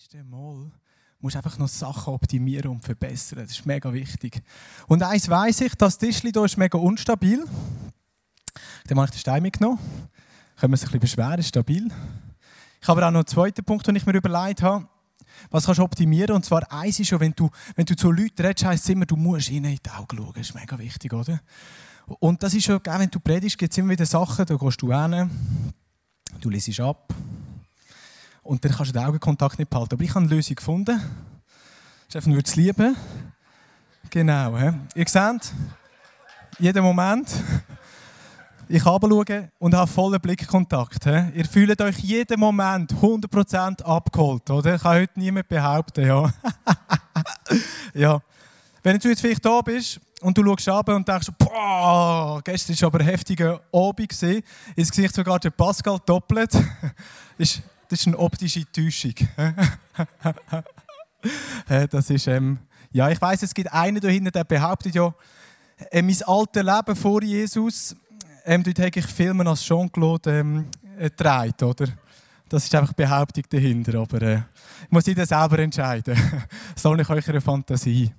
letzten Mal musst du einfach noch Sachen optimieren und verbessern. Das ist mega wichtig. Und eins weiss ich, das Tischli hier ist mega unstabil. Dann habe ich den Stein mitgenommen. Können wir sich ein bisschen beschweren, stabil. Ich habe auch noch einen zweiten Punkt, den ich mir überlegt habe. Was kannst du optimieren? Und zwar eins ist schon, wenn du, wenn du zu Leuten redest, heisst es immer, du musst ihnen in die Augen schauen. Das ist mega wichtig, oder? Und das ist schon, wenn du predigst, gibt es immer wieder Sachen, da gehst du hin, du liest ab und dann kannst du den Augenkontakt nicht behalten. Aber ich habe eine Lösung gefunden. Steffen würde es lieben. Genau. He? Ihr seht, jeden Moment. Ich schaue und habe vollen Blickkontakt. He? Ihr fühlt euch jeden Moment 100% abgeholt, oder? Kann heute niemand behaupten, ja. ja. Wenn du jetzt vielleicht da bist und du schaust ab und denkst, boah, gestern war aber ein heftiger Abend. Ins Gesicht sogar der Pascal doppelt. das ist eine optische Täuschung. das ist, ähm, ja, ich weiß, es gibt einen da hinten, der behauptet ja, äh, mein altes Leben vor Jesus, ähm, dort habe ich Filme als Jean-Claude ähm, äh, oder? Das ist einfach Behauptung dahinter, aber äh, ich muss jeder selber entscheiden. Soll ich eurer Fantasie?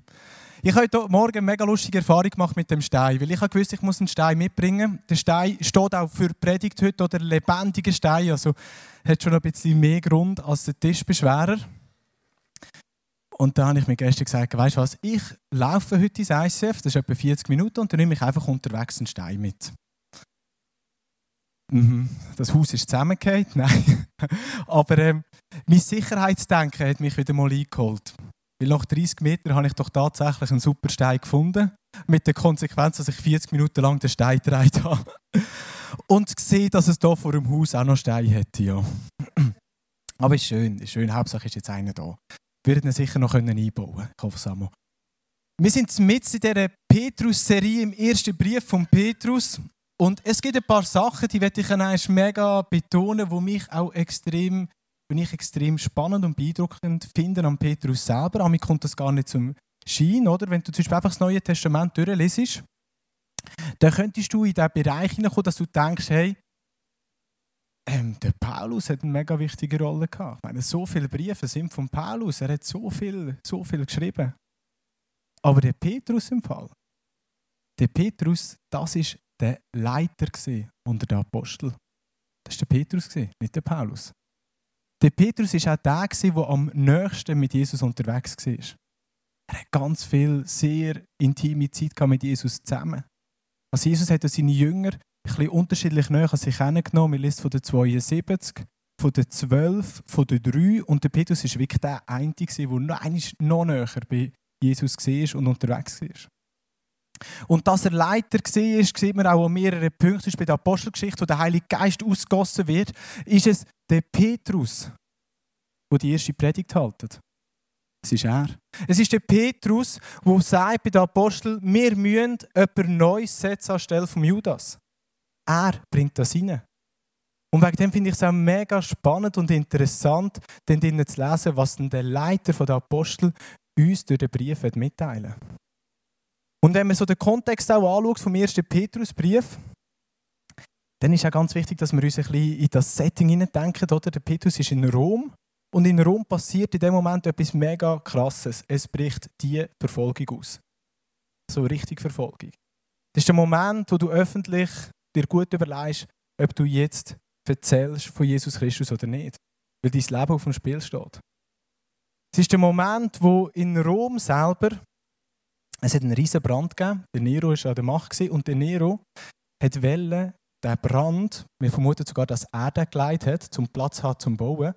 Ich habe heute Morgen eine mega lustige Erfahrung gemacht mit dem Stein, weil ich wusste, ich muss einen Stein mitbringen. Der Stein steht auch für Predigt heute oder lebendiger Stein, also hat schon ein bisschen mehr Grund als der Tischbeschwerer. Und dann habe ich mir gestern gesagt, weißt du was, ich laufe heute ins ICF, das ist etwa 40 Minuten, und dann nehme ich einfach unterwegs einen Stein mit. Mhm. Das Haus ist zusammengefallen, nein. Aber ähm, mein Sicherheitsdenken hat mich wieder mal eingeholt. Weil nach 30 Metern habe ich doch tatsächlich einen super Stein gefunden. Mit der Konsequenz, dass ich 40 Minuten lang den Stein gedreht habe. Und gesehen, dass es hier vor dem Haus auch noch Steine hätte. Ja. Aber ist schön, ist schön. Hauptsache ist jetzt einer da. Wir werden ihn sicher noch einbauen können. Ich hoffe Wir sind mit in dieser Petrus-Serie im ersten Brief von Petrus. Und es gibt ein paar Sachen, die werde ich mega betonen, die mich auch extrem bin ich extrem spannend und beeindruckend finde am Petrus selber. Mir kommt das gar nicht zum Schein, oder? Wenn du zum Beispiel einfach das Neue Testament durchliest, dann könntest du in diesen Bereich hineinkommen, dass du denkst, hey, ähm, der Paulus hat eine mega wichtige Rolle gehabt. Ich meine, so viele Briefe sind von Paulus, er hat so viel, so viel geschrieben. Aber der Petrus im Fall, der Petrus, das ist der Leiter unter den Aposteln. Das war der Petrus, nicht der Paulus. Der Petrus war auch der, der am nächsten mit Jesus unterwegs war. Er hat ganz viel, sehr intime Zeit mit Jesus zusammen. Also Jesus hat seine Jünger ein unterschiedlich näher an sich kennengenommen. Wir lesen von den 72, von den 12, von den 3. Und der Petrus war wirklich der Einzige, der noch näher bei Jesus war und unterwegs war. Und dass er Leiter war, sieht man auch an mehreren Punkten. Bei der Apostelgeschichte, wo der Heilige Geist ausgossen wird, ist es der Petrus, der die erste Predigt hält. Es ist er. Es ist der Petrus, der sagt bei den Aposteln, wir müssen jemand Neues setzen anstelle von Judas. Er bringt das rein. Und wegen dem finde ich es auch mega spannend und interessant, dann zu lesen, was denn der Leiter der Apostel uns durch den Brief mitteilen Und wenn man so den Kontext auch anschaut vom ersten Petrusbrief, dann ist auch ganz wichtig, dass wir uns ein bisschen in das Setting hineindenken. Der Petrus ist in Rom und in Rom passiert in dem Moment etwas mega Krasses. Es bricht die Verfolgung aus. So richtig Verfolgung. Das ist der Moment, wo du öffentlich dir gut überlegst, ob du jetzt erzählst von Jesus Christus oder nicht. Weil dein Leben auf dem Spiel steht. Es ist der Moment, wo in Rom selber es hat einen riesen Brand gegeben. Der Nero war an der Macht und der Nero hat Welle den Brand, wir vermuten sogar, dass er den geleitet hat, zum Platz hat zum Bauen.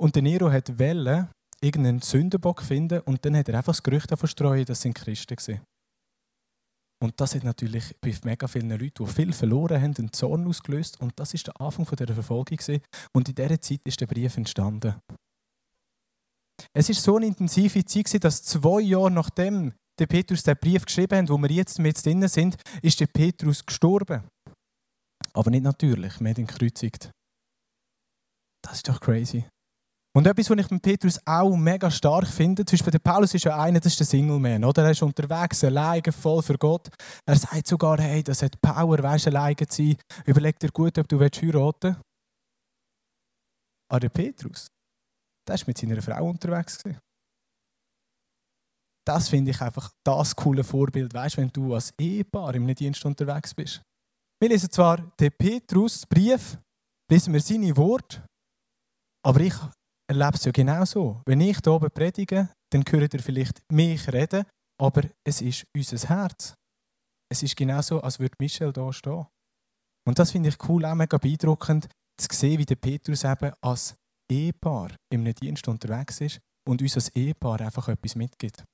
Und der Nero hat Welle irgendeinen Sündenbock finden und dann hat er einfach das Gerücht verstreuen, dass sie Christen waren. Und das hat natürlich bei mega vielen Leuten, die viel verloren haben, einen Zorn ausgelöst. Und das ist der Anfang der Verfolgung. Und in dieser Zeit ist der Brief entstanden. Es ist so eine intensive Zeit, dass zwei Jahre nachdem der Petrus den Brief geschrieben hat, wo wir jetzt mit drin sind, ist der Petrus gestorben. Aber nicht natürlich, wir haben ihn gekreuzigt. Das ist doch crazy. Und etwas, was ich mit Petrus auch mega stark finde, zum Beispiel der Paulus ist ja einer, das ist der Single Man, oder? Er ist unterwegs, alleine, voll für Gott. Er sagt sogar, hey, das hat Power, weißt du, alleine zu sein. Überleg dir gut, ob du heiraten willst. Aber der Petrus, der war mit seiner Frau unterwegs. Das finde ich einfach das coole Vorbild, weißt wenn du als Ehepaar im Dienst unterwegs bist. Wir lesen zwar den Petrus-Brief, lesen wir seine Worte, aber ich erlebe es ja genauso. Wenn ich hier oben predige, dann hört ihr vielleicht mich reden, aber es ist unser Herz. Es ist genauso, als würde Michel da stehen. Und das finde ich cool, auch mega beeindruckend, zu sehen, wie der Petrus eben als Ehepaar im Dienst unterwegs ist und uns als Ehepaar einfach etwas mitgibt.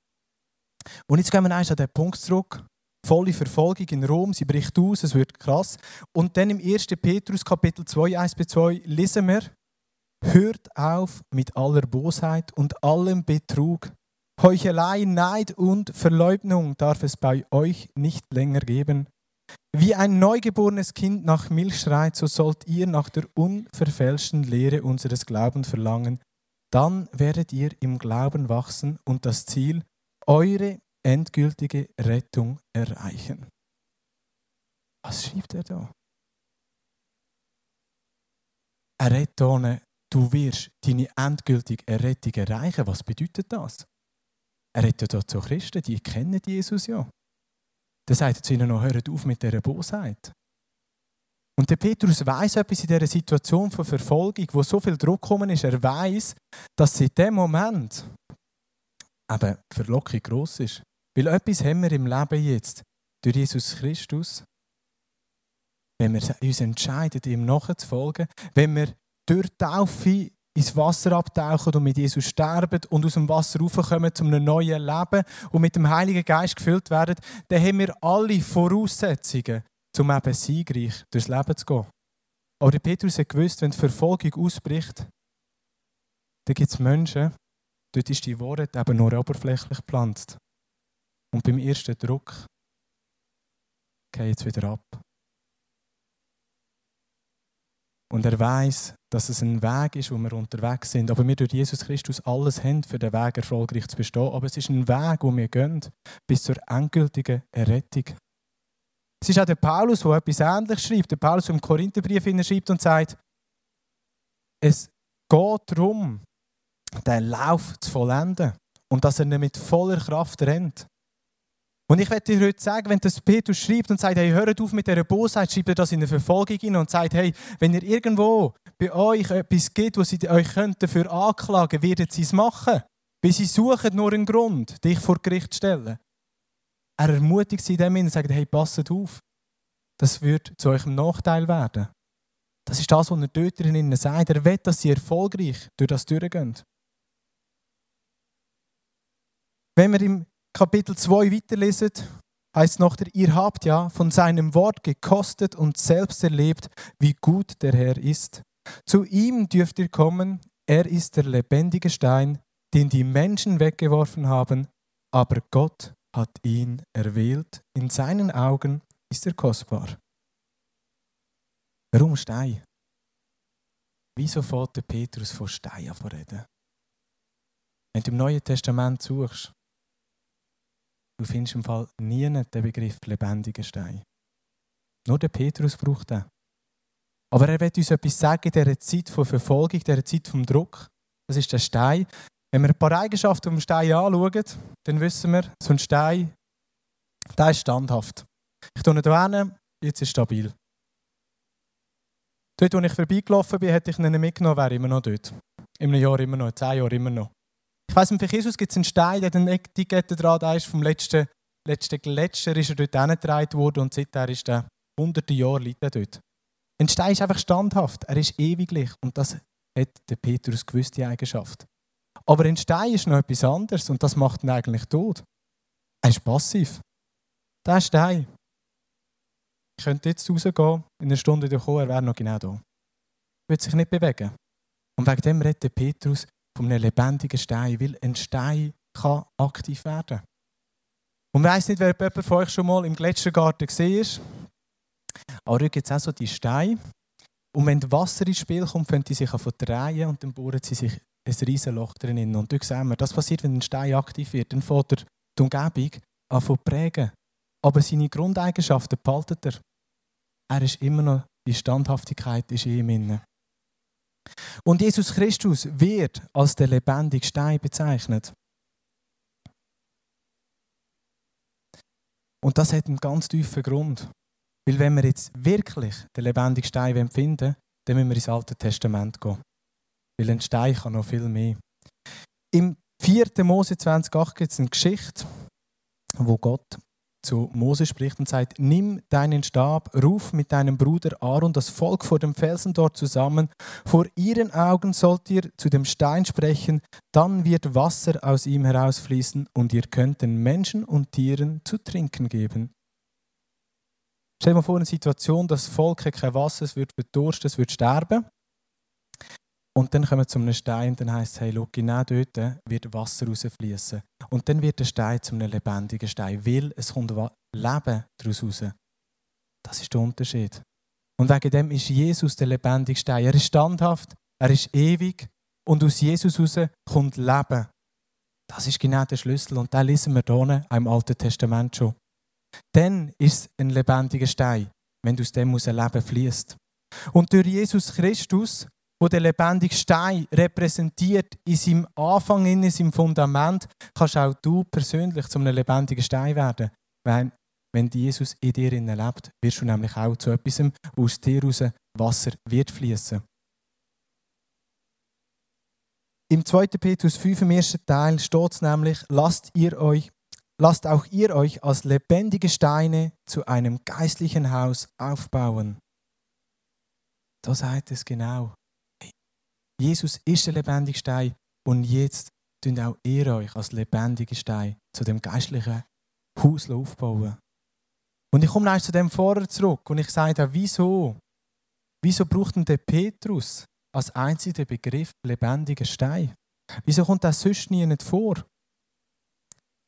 Und jetzt gehen wir an den Punkt zurück. Volle Verfolgung in Rom, sie bricht aus, es wird krass. Und dann im 1. Petrus Kapitel 2, 1 bis 2 lesen wir, Hört auf mit aller Bosheit und allem Betrug. Heuchelei, Neid und Verleugnung darf es bei euch nicht länger geben. Wie ein neugeborenes Kind nach Milch schreit, so sollt ihr nach der unverfälschten Lehre unseres Glaubens verlangen. Dann werdet ihr im Glauben wachsen und das Ziel, eure endgültige Rettung erreichen. Was schreibt er da? Er redet hier, du wirst deine endgültige Errettung erreichen. Was bedeutet das? Er redet ja zu Christen, die kennen Jesus ja. Dann sagt er zu ihnen noch, hört auf mit dieser Bosheit. Und der Petrus weiß etwas in dieser Situation von Verfolgung, wo so viel Druck gekommen ist. Er weiß, dass in dem Moment eben Verlockung gross ist. Weil etwas haben wir im Leben jetzt durch Jesus Christus. Wenn wir uns entscheiden, ihm nachzufolgen, wenn wir durch Taufe ins Wasser abtauchen und mit Jesus sterben und aus dem Wasser raufkommen zu einem neuen Leben und mit dem Heiligen Geist gefüllt werden, dann haben wir alle Voraussetzungen, um eben siegreich durchs Leben zu gehen. Aber Petrus hat gewusst, wenn die Verfolgung ausbricht, dann gibt es Menschen, dort ist die Wahrheit eben nur oberflächlich gepflanzt. Und beim ersten Druck geht es wieder ab. Und er weiß, dass es ein Weg ist, wo wir unterwegs sind. Aber wir durch Jesus Christus alles haben, für den Weg erfolgreich zu bestehen. Aber es ist ein Weg, wo wir gehen, bis zur endgültigen Errettung. Es ist auch der Paulus, der etwas Ähnliches schreibt. Der Paulus im Korintherbrief schreibt und sagt, es geht darum, den Lauf zu vollenden und dass er nicht mit voller Kraft rennt. Und ich werde dir heute sagen, wenn das Petrus schreibt und sagt, hey, hört auf mit dieser Bosheit, schreibt er das in eine Verfolgung hin und sagt, hey, wenn ihr irgendwo bei euch etwas gibt, wo sie euch dafür anklagen werden sie es machen. Weil sie suchen nur einen Grund, dich vor Gericht zu stellen. Er ermutigt sie dem und sagt, hey, passet auf. Das wird zu eurem Nachteil werden. Das ist das, was er dort drinnen sagt. Er will, dass sie erfolgreich durch das durchgehen. Wenn wir im Kapitel 2 weiterlesen, heißt noch, ihr habt ja von seinem Wort gekostet und selbst erlebt, wie gut der Herr ist. Zu ihm dürft ihr kommen, er ist der lebendige Stein, den die Menschen weggeworfen haben, aber Gott hat ihn erwählt, in seinen Augen ist er kostbar. Warum Stein? Wieso fährt der Petrus von Stein an? Wenn du im Neuen Testament suchst, Du findest im Fall nie den Begriff lebendiger Stein. Nur der Petrus braucht den. Aber er wird uns etwas sagen in dieser Zeit von Verfolgung, dieser Zeit vom Druck. Das ist der Stein. Wenn wir ein paar Eigenschaften vom Stein anschauen, dann wissen wir, so ein Stein, der ist standhaft. Ich tue ihn jetzt ist stabil. Dort, wo ich vorbeigelaufen bin, hätte ich ihn mitgenommen, wäre immer noch dort. Einem Jahr immer noch, zehn Jahren immer noch. Ich weiss, für Jesus gibt es einen Stein, der eine Etikette dran da ist. Vom letzten, letzten Gletscher ist er dort hingetragen worden und seither ist er hunderte Jahre liegt er dort. Ein Stein ist einfach standhaft, er ist ewiglich und das hat der Petrus gewusst, die Eigenschaft. Aber ein Stein ist noch etwas anderes und das macht ihn eigentlich tot. Er ist passiv. Der Stein. Ich könnte jetzt rausgehen, in einer Stunde kommen, er wäre noch genau da. Er würde sich nicht bewegen. Und wegen dem redet Petrus, von einem lebendigen Stein, weil ein Stein kann aktiv werden. Und ich weiss nicht, wer jemand von euch schon mal im Gletschergarten ist. Aber da gibt es auch so die Steine. Und wenn Wasser ins Spiel kommt, können die sich drehen und dann bohren sie sich ein riesiges Loch drin. Und da sehen wir, das passiert, wenn ein Stein aktiv wird. Dann fängt er die Umgebung an zu prägen. Aber seine Grundeigenschaften behaltet er. Er ist immer noch, die Standhaftigkeit ist in ihm. Und Jesus Christus wird als der lebendige Stein bezeichnet. Und das hat einen ganz tiefen Grund. Weil wenn wir jetzt wirklich den lebendigen Stein finden dann müssen wir ins Alte Testament gehen. Weil ein Stein kann noch viel mehr. Im 4. Mose 20,8 gibt es eine Geschichte, wo Gott zu Mose spricht und sagt, nimm deinen Stab, ruf mit deinem Bruder Aaron das Volk vor dem Felsen dort zusammen. Vor ihren Augen sollt ihr zu dem Stein sprechen, dann wird Wasser aus ihm herausfließen und ihr könnt den Menschen und Tieren zu trinken geben. Stell dir mal vor, eine Situation, das Volk hat kein Wasser, es wird verdursten, es wird sterben. Und dann kommen wir zu einem Stein und dann heisst es, hey, schau, genau dort wird Wasser rausfließen. Und dann wird der Stein zu einem lebendigen Stein, weil es kommt Leben daraus raus. Das ist der Unterschied. Und wegen dem ist Jesus der lebendige Stein. Er ist standhaft, er ist ewig und aus Jesus raus kommt Leben. Das ist genau der Schlüssel und den lesen wir hier im Alten Testament schon. Dann ist es ein lebendiger Stein, wenn aus dem aus ein Leben fließt. Und durch Jesus Christus wo der lebendige Stein repräsentiert in seinem Anfang, in seinem Fundament, kannst auch du persönlich zu einem lebendigen Stein werden. Wenn, wenn Jesus in dir lebt, wirst du nämlich auch zu etwas, aus dir raus Wasser wird fließen. Im 2. Petrus 5 im ersten Teil steht es nämlich, lasst, ihr euch, lasst auch ihr euch als lebendige Steine zu einem geistlichen Haus aufbauen. Da sagt es genau. Jesus ist der lebendige Stein und jetzt tun auch ihr euch als lebendige Stein zu dem geistlichen Haus aufbauen. Und ich komme noch zu dem vorher zurück und ich sage auch, wieso? Wieso braucht denn der Petrus als einziger Begriff lebendiger Stein? Wieso kommt das sonst nie nicht vor?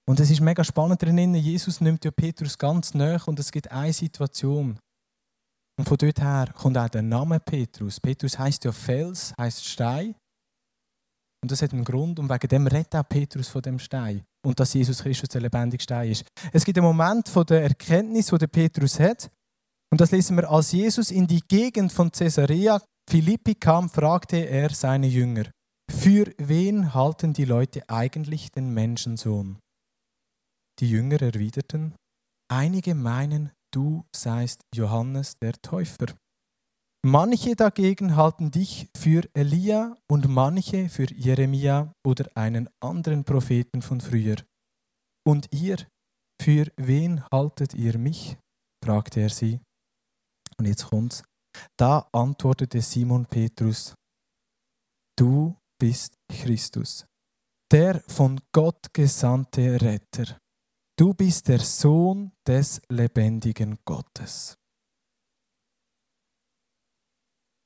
Und es ist mega spannend drin, Jesus nimmt ja Petrus ganz nah und es gibt eine Situation, und von dort her kommt auch der Name Petrus. Petrus heißt ja Fels, heißt Stein. Und das hat einen Grund und wegen dem redet auch Petrus von dem Stein. Und dass Jesus Christus der lebendige Stein ist. Es gibt einen Moment von der Erkenntnis, wo der Petrus hat. Und das lesen wir, als Jesus in die Gegend von Caesarea Philippi kam, fragte er seine Jünger, für wen halten die Leute eigentlich den Menschensohn? Die Jünger erwiderten, einige meinen, du seist Johannes der Täufer. Manche dagegen halten dich für Elia und manche für Jeremia oder einen anderen Propheten von früher. Und ihr, für wen haltet ihr mich? fragte er sie. Und jetzt kommt's. Da antwortete Simon Petrus, du bist Christus, der von Gott gesandte Retter. Du bist der Sohn des lebendigen Gottes.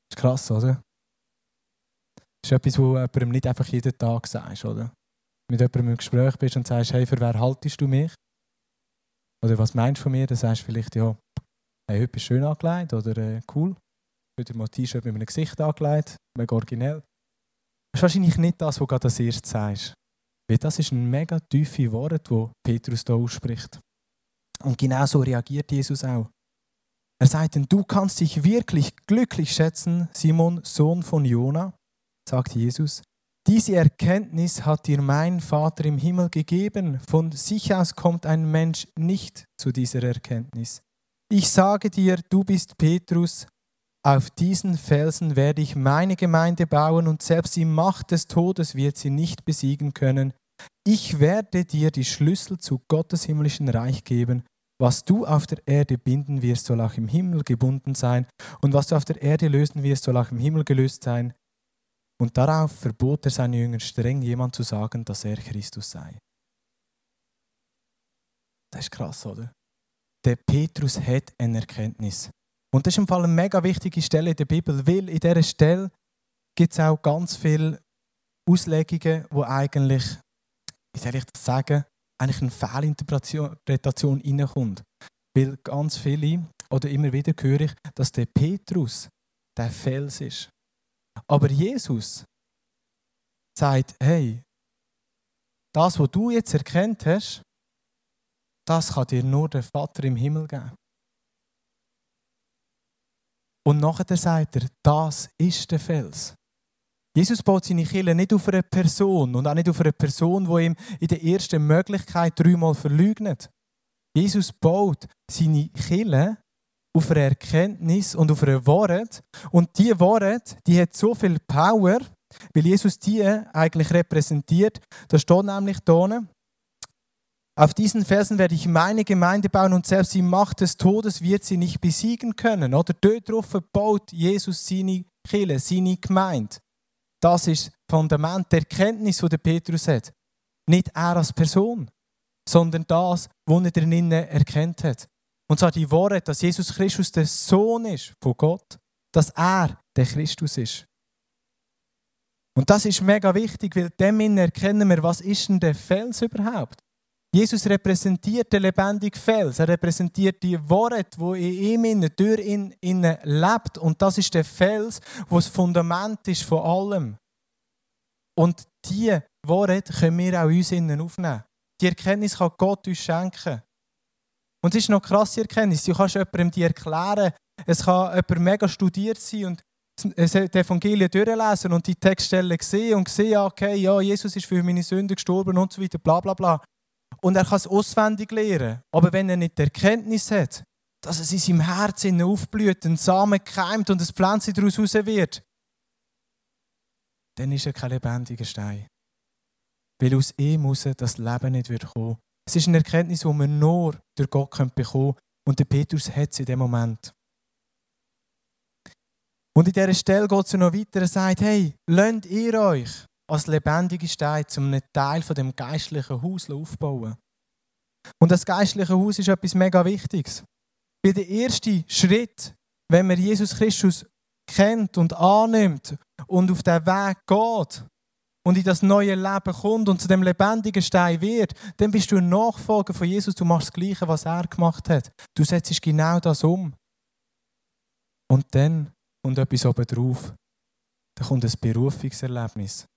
Das ist krass, oder? Das ist etwas, wo jemandem nicht einfach jeden Tag sagst, oder? Mit jemandem im Gespräch bist und sagst, hey, für wer haltest du mich? Oder was meinst du von mir? Dann sagst du vielleicht, ja, hey, heute bist du schön angelegt oder äh, cool. Heute mal ein T-Shirt mit einem Gesicht angelegt, mega originell. Das ist wahrscheinlich nicht das, was du gerade als erstes sagst. Weil das ist ein mega tiefe Wort, wo Petrus da ausspricht. Und genau so reagiert Jesus auch. Er sagt dann, du kannst dich wirklich glücklich schätzen, Simon, Sohn von Jona, sagt Jesus. Diese Erkenntnis hat dir mein Vater im Himmel gegeben. Von sich aus kommt ein Mensch nicht zu dieser Erkenntnis. Ich sage dir, du bist Petrus, auf diesen Felsen werde ich meine Gemeinde bauen und selbst die Macht des Todes wird sie nicht besiegen können. Ich werde dir die Schlüssel zu Gottes himmlischen Reich geben. Was du auf der Erde binden wirst, soll auch im Himmel gebunden sein. Und was du auf der Erde lösen wirst, soll auch im Himmel gelöst sein. Und darauf verbot er seinen Jüngern streng, jemand zu sagen, dass er Christus sei. Das ist krass, oder? Der Petrus hat eine Erkenntnis. Und das ist im Fall eine mega wichtige Stelle in der Bibel, weil in dieser Stelle gibt es auch ganz viele Auslegungen, die eigentlich, wie soll ich das sagen, eigentlich eine Fehlinterpretation reinkommt. Weil ganz viele, oder immer wieder höre ich, dass der Petrus der Fels ist. Aber Jesus sagt, hey, das, was du jetzt erkennt hast, das kann dir nur der Vater im Himmel geben. Und nachher sagt er, das ist der Fels. Jesus baut seine Kille nicht auf eine Person und auch nicht auf eine Person, die ihm in der ersten Möglichkeit dreimal verleugnet. Jesus baut seine Kille auf einer Erkenntnis und auf einer Wort. Und diese Wort, die hat so viel Power, weil Jesus die eigentlich repräsentiert. Da steht nämlich da, auf diesen Felsen werde ich meine Gemeinde bauen und selbst die Macht des Todes wird sie nicht besiegen können. Oder dort drauf baut Jesus seine Kirche, seine Gemeinde. Das ist das Fundament der Erkenntnis, die der Petrus hat. Nicht er als Person, sondern das, was er drinnen erkennt hat. Und zwar die Worte, dass Jesus Christus der Sohn ist von Gott, dass er der Christus ist. Und das ist mega wichtig, weil dem erkennen wir, was ist denn der Fels überhaupt? Jesus repräsentiert den lebendigen Fels. Er repräsentiert die Worte, wo in ihm, durch ihn, ihn lebt. Und das ist der Fels, wo das Fundament ist von allem. Und diese Worte können wir auch uns innen aufnehmen. Die Erkenntnis kann Gott uns schenken. Und es ist noch eine krasse Erkenntnis. Du kannst jemandem die erklären. Es kann jemand mega studiert sein und das Evangelium durchlesen und die Textstelle sehen und sehen, okay, ja, Jesus ist für meine Sünde gestorben und so weiter, bla bla bla und er kann es auswendig lernen. Aber wenn er nicht die Erkenntnis hat, dass es in seinem Herzen aufblüht, ein Samen keimt und ein Pflänzchen daraus raus wird, dann ist er kein lebendiger Stein. Weil aus ihm muss das Leben nicht wird kommen. Es ist eine Erkenntnis, die man nur durch Gott bekommen können. Und der Petrus hat es in dem Moment. Und in dieser Stelle geht es noch weiter. Er sagt: Hey, lasst ihr euch als lebendige Stein zum einen Teil von dem geistlichen Haus aufbauen. Und das geistliche Haus ist etwas mega Wichtiges. Weil der erste Schritt, wenn man Jesus Christus kennt und annimmt und auf den Weg geht und in das neue Leben kommt und zu dem lebendigen Stein wird, dann bist du ein Nachfolger von Jesus. Du machst das Gleiche, was er gemacht hat. Du setzt genau das um. Und dann kommt etwas oben drauf. Da kommt ein Berufungserlebnis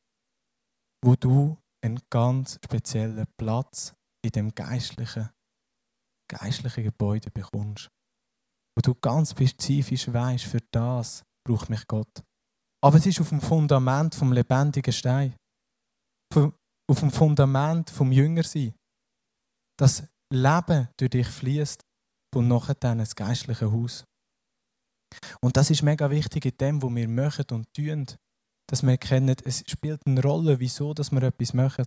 wo du einen ganz speziellen Platz in dem geistlichen, geistlichen Gebäude bekommst. Wo du ganz spezifisch weißt, für das braucht mich Gott. Aber es ist auf dem Fundament vom lebendigen Stein. Auf dem Fundament vom Jüngersein. Das Leben durch dich fließt und nachher dann ins geistliche Haus. Und das ist mega wichtig in dem, was wir machen und tun dass wir erkennen, es spielt eine Rolle, wieso dass wir etwas machen.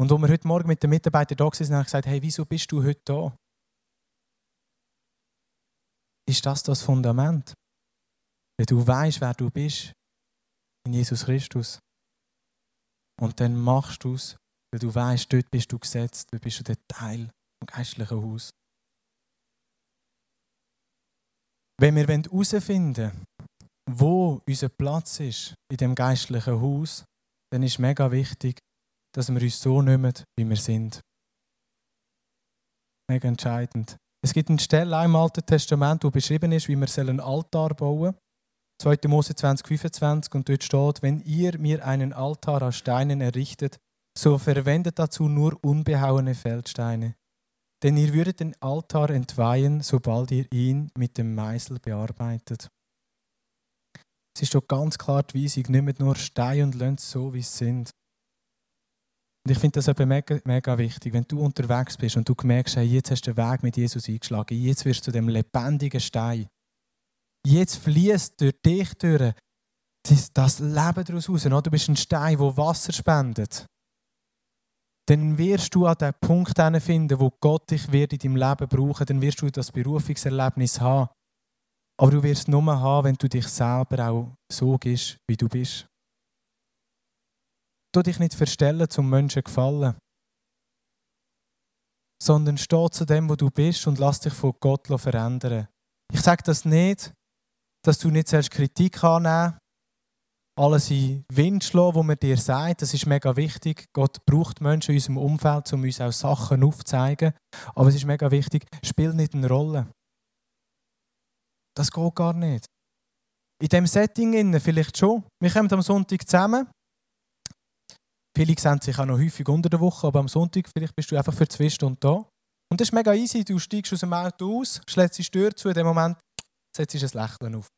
Und als wir heute Morgen mit den Mitarbeitern da waren, habe ich gesagt, hey, wieso bist du heute da? Ist das das Fundament? Wenn du weißt, wer du bist in Jesus Christus. Und dann machst du es, weil du weißt, dort bist du gesetzt, dort bist du der Teil vom geistlichen Haus. Wenn wir herausfinden wollen, wo unser Platz ist in dem geistlichen Haus, dann ist mega wichtig, dass wir uns so nehmen, wie wir sind. Mega entscheidend. Es gibt eine Stelle im Alten Testament, wo beschrieben ist, wie wir einen Altar bauen sollen. 2. Mose 2025 und dort steht, wenn ihr mir einen Altar aus Steinen errichtet, so verwendet dazu nur unbehauene Feldsteine. Denn ihr würdet den Altar entweihen, sobald ihr ihn mit dem Meißel bearbeitet. Es ist doch ganz klar die Weisung, nicht nur Steine und Löhne so, wie sie sind. Und ich finde das eben mega, mega wichtig, wenn du unterwegs bist und du merkst, hey, jetzt hast du den Weg mit Jesus eingeschlagen, jetzt wirst du dem lebendigen Stein. Jetzt fließt durch dich durch das Leben daraus raus. Du bist ein Stein, der Wasser spendet. Dann wirst du an den Punkt finden, wo Gott dich wird in deinem Leben brauchen. Dann wirst du das Berufungserlebnis haben. Aber du wirst es nur haben, wenn du dich selber auch so gibst, wie du bist. Du dich nicht verstellen zum Menschen gefallen, sondern steh zu dem, wo du bist und lass dich von Gott verändern. Ich sage das nicht, dass du nicht zuerst Kritik annehmen alles in Wind schlagen, was man dir sagt. Das ist mega wichtig. Gott braucht Menschen in unserem Umfeld, um uns auch Sachen aufzuzeigen. Aber es ist mega wichtig, spiel nicht eine Rolle. Das geht gar nicht. In diesem Setting vielleicht schon. Wir kommen am Sonntag zusammen. Viele sehen sich auch noch häufig unter der Woche, aber am Sonntag vielleicht bist du einfach für zwei Stunden da. Und das ist mega easy. Du steigst aus dem Auto aus, schlägst die Tür zu, in dem Moment setzt ein Lächeln auf.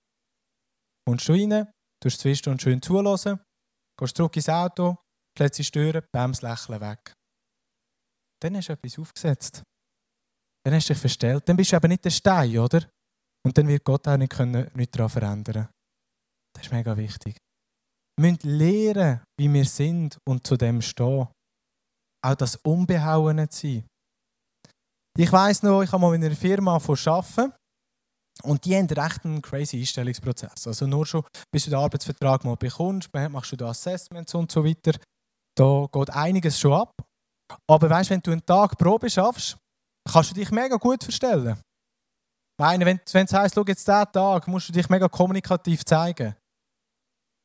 Kommst du rein, du hast zwei Stunden schön zulassen, gehst zurück ins Auto, plötzlich stören, Bams lächeln weg. Dann hast du etwas aufgesetzt. Dann hast du dich verstellt. Dann bist du eben nicht der Stein, oder? Und dann wird Gott auch nicht, können, nicht daran verändern. Das ist mega wichtig. Wir müssen lernen, wie wir sind und zu dem stehen. Auch das Unbehauene zu sein. Ich weiss noch, ich habe mal in einer Firma arbeiten und die haben recht einen crazy Einstellungsprozess. Also nur schon, bis du den Arbeitsvertrag mal bekommst, machst du da Assessments und so weiter. Da geht einiges schon ab. Aber weißt, wenn du einen Tag Probe schaffst, kannst du dich mega gut verstellen. Meine, wenn, es heisst, schau jetzt diesen Tag, musst du dich mega kommunikativ zeigen.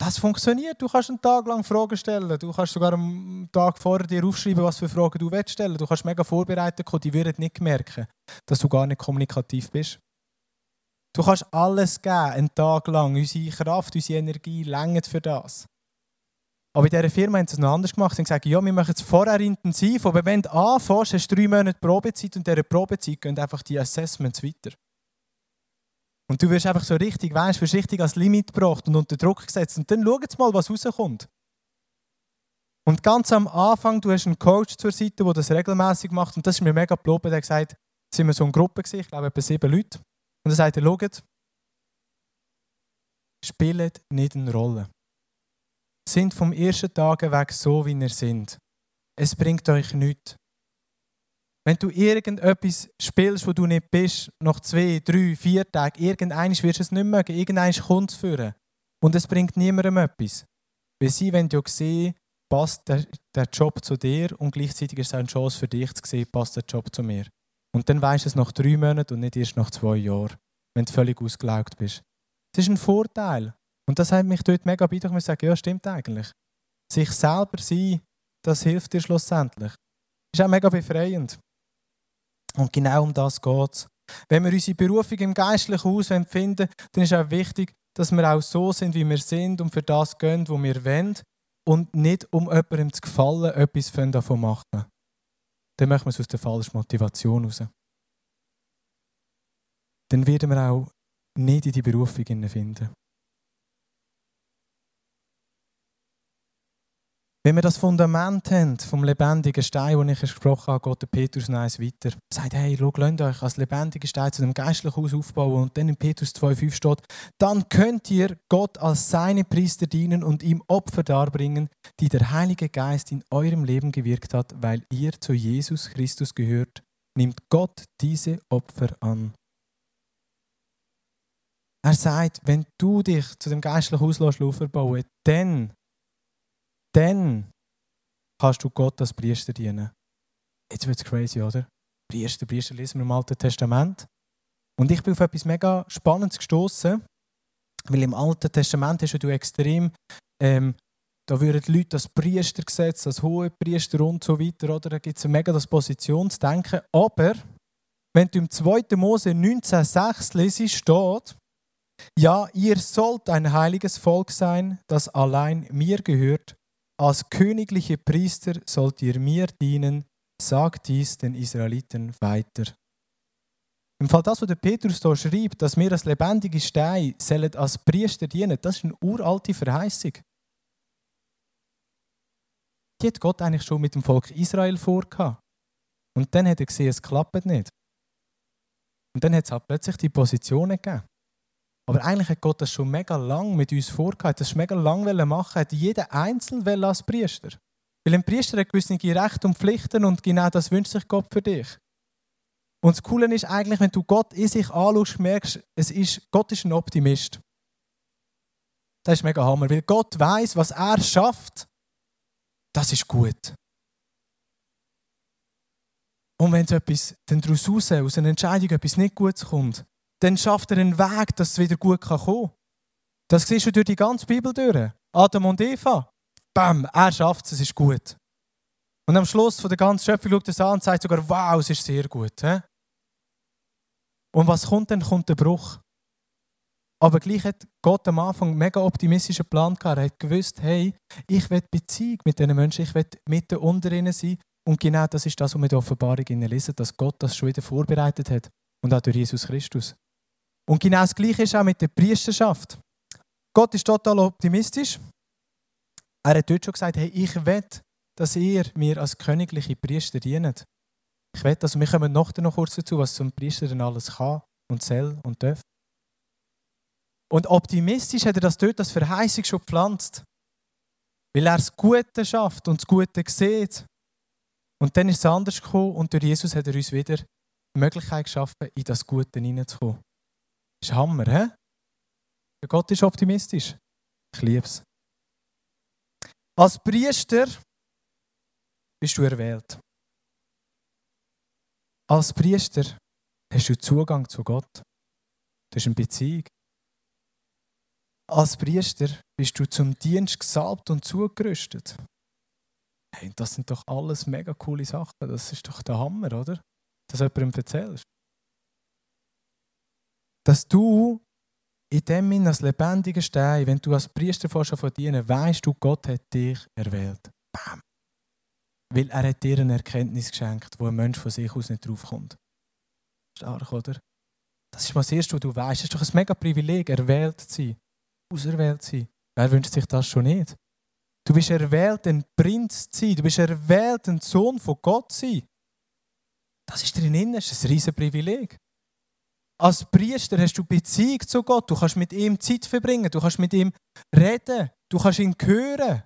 Das funktioniert. Du kannst einen Tag lang Fragen stellen. Du kannst sogar am Tag vorher dir aufschreiben, was für Fragen du willst stellen. Du kannst mega vorbereitet kommen. Die würden nicht merken, dass du gar nicht kommunikativ bist. Du kannst alles geben, einen Tag lang. Unsere Kraft, unsere Energie längert für das. Aber in dieser Firma haben sie es noch anders gemacht. Sie haben gesagt, ja, wir machen es vorher intensiv, aber wenn du anfängst, hast du drei Monate Probezeit und in dieser Probezeit gehen einfach die Assessments weiter. Und du wirst einfach so richtig, weißt, wirst richtig als Limit gebracht und unter Druck gesetzt. Und dann schau jetzt mal, was rauskommt. Und ganz am Anfang, du hast einen Coach zur Seite, der das regelmäßig macht. Und das ist mir mega gelobt. Der hat gesagt, sind wir so eine Gruppe ich glaube etwa sieben Leute. Und er sagt, schaut, spielt nicht eine Rolle. Sind vom ersten Tag weg so, wie ihr sind. Es bringt euch nichts. Wenn du irgendetwas spielst, wo du nicht bist, nach zwei, drei, vier Tagen, irgendeines wirst du es nicht mögen, irgendeines kommt es führen. Und es bringt niemandem etwas. Weil sie wenn ja sehen, passt der, der Job zu dir und gleichzeitig ist es auch eine Chance für dich zu sehen, passt der Job zu mir. Und dann weißt du es nach drei Monaten und nicht erst nach zwei Jahren, wenn du völlig ausgelaugt bist. Das ist ein Vorteil. Und das hat mich dort mega beeindruckt. Ich sage, ja, stimmt eigentlich. Sich selber sein, das hilft dir schlussendlich. Ist auch mega befreiend. Und genau um das geht es. Wenn wir unsere Berufung im geistlichen Haus finden, dann ist auch wichtig, dass wir auch so sind, wie wir sind und für das gehen, wo wir wollen und nicht um jemandem zu gefallen, etwas davon machen. Dann machen wir es aus der falschen Motivation raus. Dann werden wir auch nicht in die Berufung finden. Wenn wir das Fundament haben vom lebendigen Stein, den ich gesprochen habe, geht der Petrus eins weiter. Er sagt, hey, schau, lasst euch als lebendiger Stein zu einem geistlichen Haus aufbauen. Und dann in Petrus 2,5 steht, dann könnt ihr Gott als seine Priester dienen und ihm Opfer darbringen, die der Heilige Geist in eurem Leben gewirkt hat, weil ihr zu Jesus Christus gehört. Nimmt Gott diese Opfer an. Er sagt, wenn du dich zu dem geistlichen Haus aufbauen dann dann kannst du Gott als Priester dienen. Jetzt wird es crazy, oder? Priester, Priester lesen wir im Alten Testament. Und ich bin auf etwas mega Spannendes gestoßen, weil im Alten Testament hast du extrem, ähm, da würden die Leute das Priestergesetz, das hohe Priester und so weiter, oder? Da gibt es mega das Positionsdenken. Aber wenn du im 2. Mose 19,6 lesest, steht, ja, ihr sollt ein heiliges Volk sein, das allein mir gehört als königliche Priester sollt ihr mir dienen, sagt dies den Israeliten weiter. Im Fall das, was der Petrus hier schreibt, dass wir als lebendige Steine sollen als Priester dienen, das ist eine uralte Verheißung. Die hat Gott eigentlich schon mit dem Volk Israel vorgehabt. Und dann hat er gesehen, es klappt nicht. Und dann hat es halt plötzlich die Positionen gegeben. Aber eigentlich hat Gott das schon mega lang mit uns vorgehabt. Das mega lang machen. Hat jeder einzeln als Priester. Weil ein Priester hat gewisse Rechte und Pflichten und genau das wünscht sich Gott für dich. Und das Coole ist eigentlich, wenn du Gott in sich anschaust, merkst, es ist, Gott ist ein Optimist. Das ist mega Hammer, weil Gott weiß, was er schafft, das ist gut. Und wenn so etwas dann daraus raus, aus einer Entscheidung etwas nicht Gutes kommt, dann schafft er einen Weg, dass es wieder gut kommen kann. Das siehst du durch die ganze Bibel durch. Adam und Eva. Bam, er schafft es, es ist gut. Und am Schluss von der ganzen Schöpfung schaut es an und sagt sogar, wow, es ist sehr gut. He? Und was kommt dann? Kommt der Bruch. Aber gleich hat Gott am Anfang einen mega optimistischen Plan gehabt. Er hat gewusst, hey, ich will Beziehung mit diesen Menschen, ich will mitten unter ihnen sein. Und genau das ist das, was wir in der Offenbarung lesen, dass Gott das schon wieder vorbereitet hat. Und auch durch Jesus Christus. Und genau das Gleiche ist auch mit der Priesterschaft. Gott ist total optimistisch. Er hat dort schon gesagt, hey, ich will, dass ihr mir als königliche Priester dient. Ich will, also wir kommen noch kurz dazu, was zum Priester denn alles kann und soll und darf. Und optimistisch hat er das dort als Verheißung schon gepflanzt. Weil er das Gute schafft und das Gute sieht. Und dann ist es anders gekommen und durch Jesus hat er uns wieder die Möglichkeit geschaffen, in das Gute hineinzukommen. Das ist Hammer, hä? Gott ist optimistisch. Ich liebe es. Als Priester bist du erwählt. Als Priester hast du Zugang zu Gott. Du hast eine Beziehung. Als Priester bist du zum Dienst gesalbt und zugerüstet. Hey, das sind doch alles mega coole Sachen. Das ist doch der Hammer, oder? Dass du jemandem erzählst. Dass du in dem Sinne als lebendiger Stein, wenn du als Priester von dienen, weißt du, Gott hat dich erwählt. Bam. Weil er hat dir eine Erkenntnis geschenkt, wo ein Mensch von sich aus nicht draufkommt. Stark, oder? Das ist mal das Erste, was du weißt. Es ist doch ein mega Privileg, erwählt zu sein, auserwählt zu sein. Wer wünscht sich das schon nicht? Du bist erwählt, ein Prinz zu sein. Du bist erwählt, ein Sohn von Gott zu sein. Das ist drin, das ist ein riesen Privileg. Als Priester hast du Beziehung zu Gott. Du kannst mit ihm Zeit verbringen. Du kannst mit ihm reden. Du kannst ihn hören.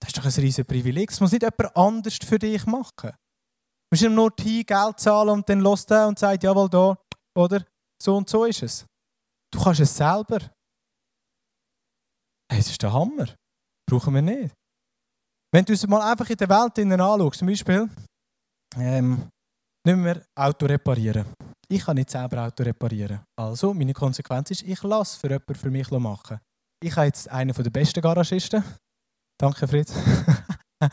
Das ist doch ein riesiges Privileg. Das muss nicht jemand anders für dich machen. Du musst ihm nur hin Geld zahlen und dann lässt und sagt, jawohl, da, oder? So und so ist es. Du kannst es selber. Hey, das ist der Hammer. Brauchen wir nicht. Wenn du es mal einfach in der Welt anschaust, zum Beispiel, ähm, nicht mehr Auto reparieren. Ich kann nicht selber Auto reparieren. Also, meine Konsequenz ist, ich lasse für jemanden für mich machen. Ich habe jetzt einen der besten Garagisten. Danke, Fritz.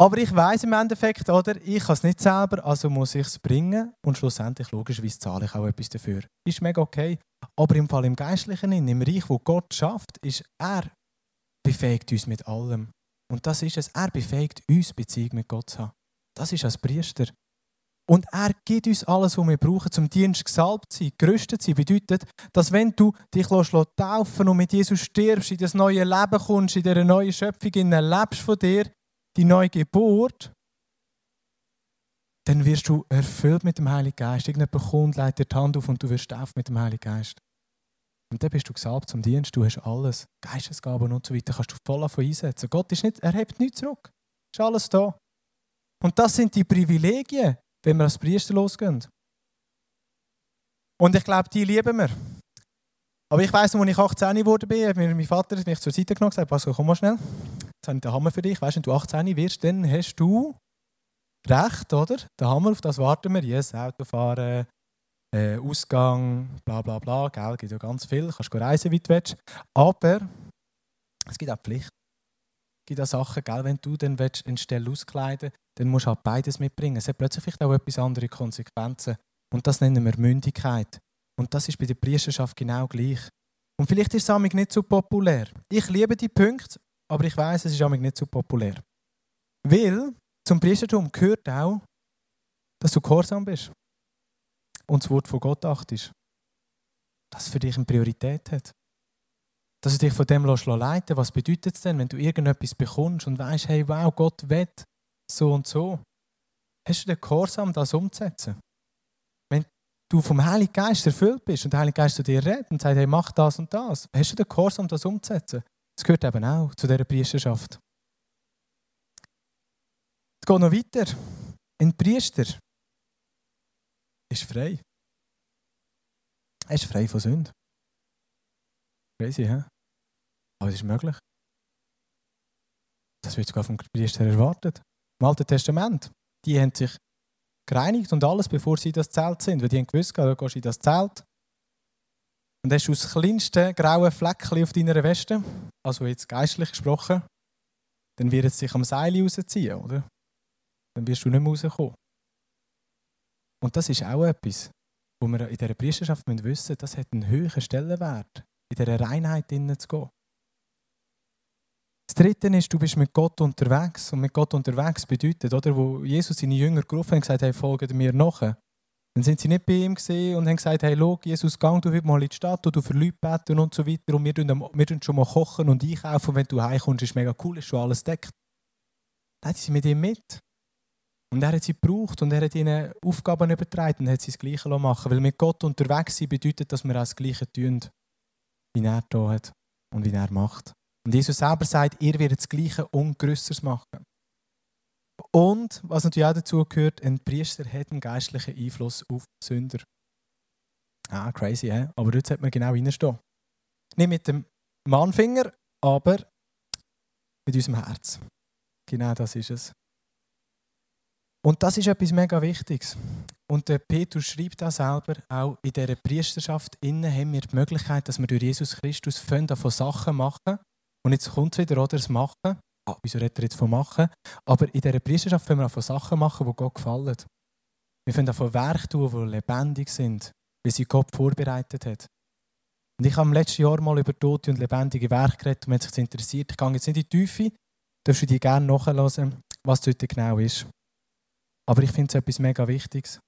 Aber ich weiß im Endeffekt, oder, ich kann es nicht selber, also muss ich es bringen und schlussendlich, logischerweise, zahle ich auch etwas dafür. Ist mega okay. Aber im Fall im Geistlichen, im Reich, wo Gott schafft, ist er befähigt uns mit allem. Und das ist es. Er befähigt uns, Beziehung mit Gott zu haben. Das ist als Priester. Und er gibt uns alles, was wir brauchen, zum Dienst gesalbt zu sein, gerüstet zu sein. Bedeutet, dass wenn du dich taufen und mit Jesus stirbst, in das neue Leben kommst, in dieser neuen Schöpfung, lebst von dir, die neue Geburt, dann wirst du erfüllt mit dem Heiligen Geist. Irgendjemand kommt, leitet dir die Hand auf und du wirst taufen mit dem Heiligen Geist. Und dann bist du gesalbt zum Dienst, du hast alles, Geistesgaben und so weiter, kannst du voll davon einsetzen. Gott ist nicht, er hebt nichts zurück. Ist alles da. Und das sind die Privilegien, wenn wir als Priester losgehen. Und ich glaube, die lieben wir. Aber ich weiss, als ich 18 geworden bin, hat mein Vater mich zur Seite genommen und gesagt, Pascal, komm mal schnell. Jetzt habe ich den Hammer für dich. Weißt du, wenn du 18 wirst, dann hast du Recht, oder? Der Hammer, auf das warten wir. Yes, Autofahren, äh, Ausgang, bla bla bla. Geld gibt ja ganz viel. Du kannst reisen, wie du willst. Aber es gibt auch Pflicht. Es gibt auch Sachen, gell, wenn du dann willst, eine Stelle auskleiden dann musst du halt beides mitbringen. Es hat plötzlich vielleicht auch etwas andere Konsequenzen. Und das nennen wir Mündigkeit. Und das ist bei der Priesterschaft genau gleich. Und vielleicht ist es nicht so populär. Ich liebe die Punkte, aber ich weiß, es ist nicht so populär. Weil zum Priestertum gehört auch, dass du gehorsam bist und das Wort von Gott achtest. Das für dich eine Priorität hat. Dass du dich von dem leiten lässt. Was bedeutet es denn, wenn du irgendetwas bekommst und weißt, hey, wow, Gott will so und so? Hast du den Gehorsam, das umzusetzen? Wenn du vom Heiligen Geist erfüllt bist und der Heilige Geist zu dir redet und sagt, hey, mach das und das, hast du den Gehorsam, das umzusetzen? Das gehört eben auch zu dieser Priesterschaft. Es geht noch weiter. Ein Priester ist frei. Er ist frei von Sünde. Crazy, hä? Aber es ist möglich. Das wird sogar vom Priester erwartet. Im Alten Testament, die haben sich gereinigt und alles, bevor sie in das Zelt sind. Weil die haben gewusst, du gehst in das Zelt und hast du das kleinste graue Fleckchen auf deiner Weste, also jetzt geistlich gesprochen, dann wird es sich am Seil rausziehen, oder? Dann wirst du nicht mehr rauskommen. Und das ist auch etwas, wo wir in dieser Priesterschaft wissen müssen, das hat einen höheren Stellenwert, in dieser Reinheit zu gehen. Das Dritte ist, du bist mit Gott unterwegs. Und mit Gott unterwegs bedeutet, oder, wo Jesus seine Jünger gerufen hat und gesagt hat, hey, folgt mir nach. Dann sind sie nicht bei ihm gesehen und haben gesagt, hey, schau, Jesus, gang du heute mal in die Stadt und du für Leute beten und so weiter und wir tun, wir tun schon mal kochen und einkaufen und wenn du heimkommst, ist mega cool, ist schon alles deckt. Dann hat sie mit ihm mit. Und er hat sie gebraucht und er hat ihnen Aufgaben übertragen und hat sie das Gleiche machen Weil mit Gott unterwegs sein bedeutet, dass wir auch das Gleiche tun, wie er da hat und wie er macht. Und Jesus selber sagt, ihr werdet das Gleiche und Größeres machen. Und, was natürlich auch dazu gehört, ein Priester hat einen geistlichen Einfluss auf Sünder. Ah, crazy, hä? aber dort sollte man genau reinstehen. Nicht mit dem Mannfinger, aber mit unserem Herz. Genau das ist es. Und das ist etwas mega Wichtiges. Und der Petrus schreibt auch selber, auch in dieser Priesterschaft innen haben wir die Möglichkeit, dass wir durch Jesus Christus von Sachen machen. Und jetzt kommt es wieder, oder? Das Machen ah, wieso redet er jetzt von machen? Aber in dieser Priesterschaft können wir auch von Sachen machen, die Gott gefallen. Wir können auch von Werken tun, die lebendig sind, wie sie Gott vorbereitet hat. Und ich habe im letzten Jahr mal über tote und lebendige Werke geredet und wenn sich interessiert, ich gehe jetzt nicht in die Tiefe, darfst du dir gerne nachhören, was dort genau ist. Aber ich finde es etwas mega Wichtiges,